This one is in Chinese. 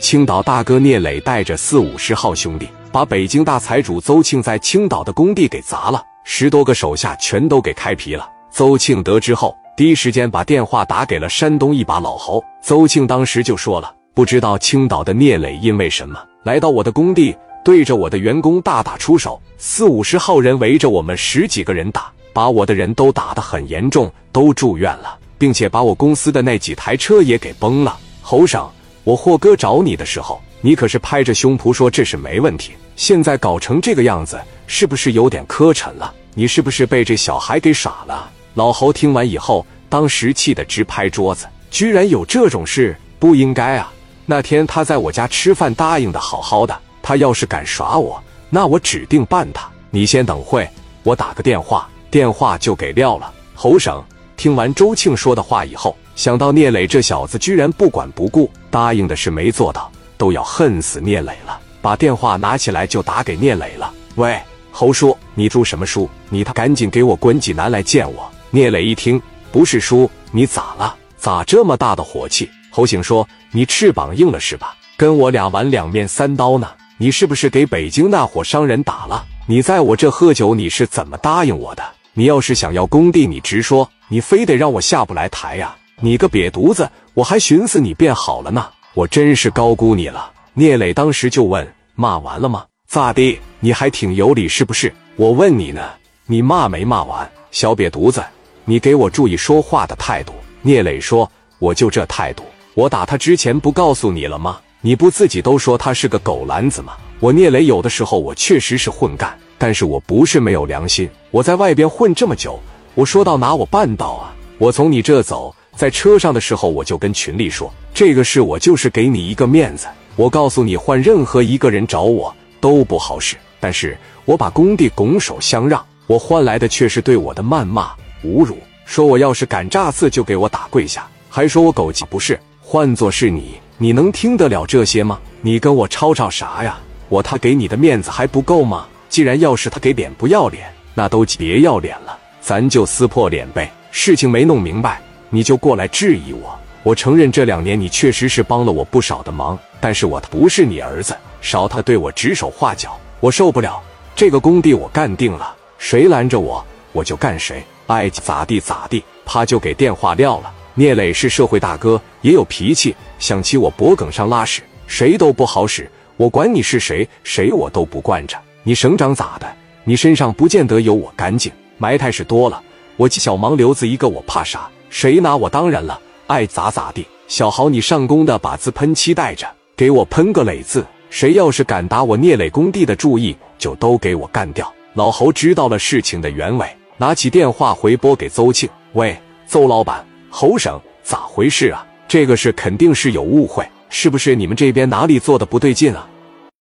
青岛大哥聂磊带着四五十号兄弟，把北京大财主邹庆在青岛的工地给砸了，十多个手下全都给开皮了。邹庆得知后，第一时间把电话打给了山东一把老侯。邹庆当时就说了：“不知道青岛的聂磊因为什么来到我的工地，对着我的员工大打出手，四五十号人围着我们十几个人打，把我的人都打得很严重，都住院了，并且把我公司的那几台车也给崩了。”侯省。我霍哥找你的时候，你可是拍着胸脯说这是没问题。现在搞成这个样子，是不是有点磕碜了？你是不是被这小孩给耍了？老侯听完以后，当时气得直拍桌子，居然有这种事，不应该啊！那天他在我家吃饭，答应的好好的，他要是敢耍我，那我指定办他。你先等会，我打个电话，电话就给撂了。侯省听完周庆说的话以后。想到聂磊这小子居然不管不顾，答应的事没做到，都要恨死聂磊了。把电话拿起来就打给聂磊了。喂，侯叔，你读什么书？你他赶紧给我滚济南来见我。聂磊一听，不是叔，你咋了？咋这么大的火气？侯醒说：“你翅膀硬了是吧？跟我俩玩两面三刀呢？你是不是给北京那伙商人打了？你在我这喝酒，你是怎么答应我的？你要是想要工地，你直说，你非得让我下不来台呀？”你个瘪犊子！我还寻思你变好了呢，我真是高估你了。聂磊当时就问：“骂完了吗？咋地？你还挺有理是不是？”我问你呢，你骂没骂完？小瘪犊子，你给我注意说话的态度。聂磊说：“我就这态度。我打他之前不告诉你了吗？你不自己都说他是个狗篮子吗？我聂磊有的时候我确实是混干，但是我不是没有良心。我在外边混这么久，我说到哪我办到啊！我从你这走。”在车上的时候，我就跟群里说，这个事我就是给你一个面子。我告诉你，换任何一个人找我都不好使。但是我把工地拱手相让，我换来的却是对我的谩骂、侮辱，说我要是敢炸刺就给我打跪下，还说我狗急不是。换做是你，你能听得了这些吗？你跟我吵吵啥呀？我他给你的面子还不够吗？既然要是他给脸不要脸，那都别要脸了，咱就撕破脸呗。事情没弄明白。你就过来质疑我，我承认这两年你确实是帮了我不少的忙，但是我不是你儿子，少他对我指手画脚，我受不了。这个工地我干定了，谁拦着我，我就干谁，爱咋地咋地。啪就给电话撂了。聂磊是社会大哥，也有脾气，想起我脖梗上拉屎，谁都不好使。我管你是谁，谁我都不惯着。你省长咋的？你身上不见得有我干净，埋汰是多了。我小盲流子一个，我怕啥？谁拿我当人了？爱咋咋地。小豪，你上工的把自喷漆带着，给我喷个磊字。谁要是敢打我聂磊工地的注意，就都给我干掉。老侯知道了事情的原委，拿起电话回拨给邹庆：“喂，邹老板，侯省咋回事啊？这个事肯定是有误会，是不是你们这边哪里做的不对劲啊？”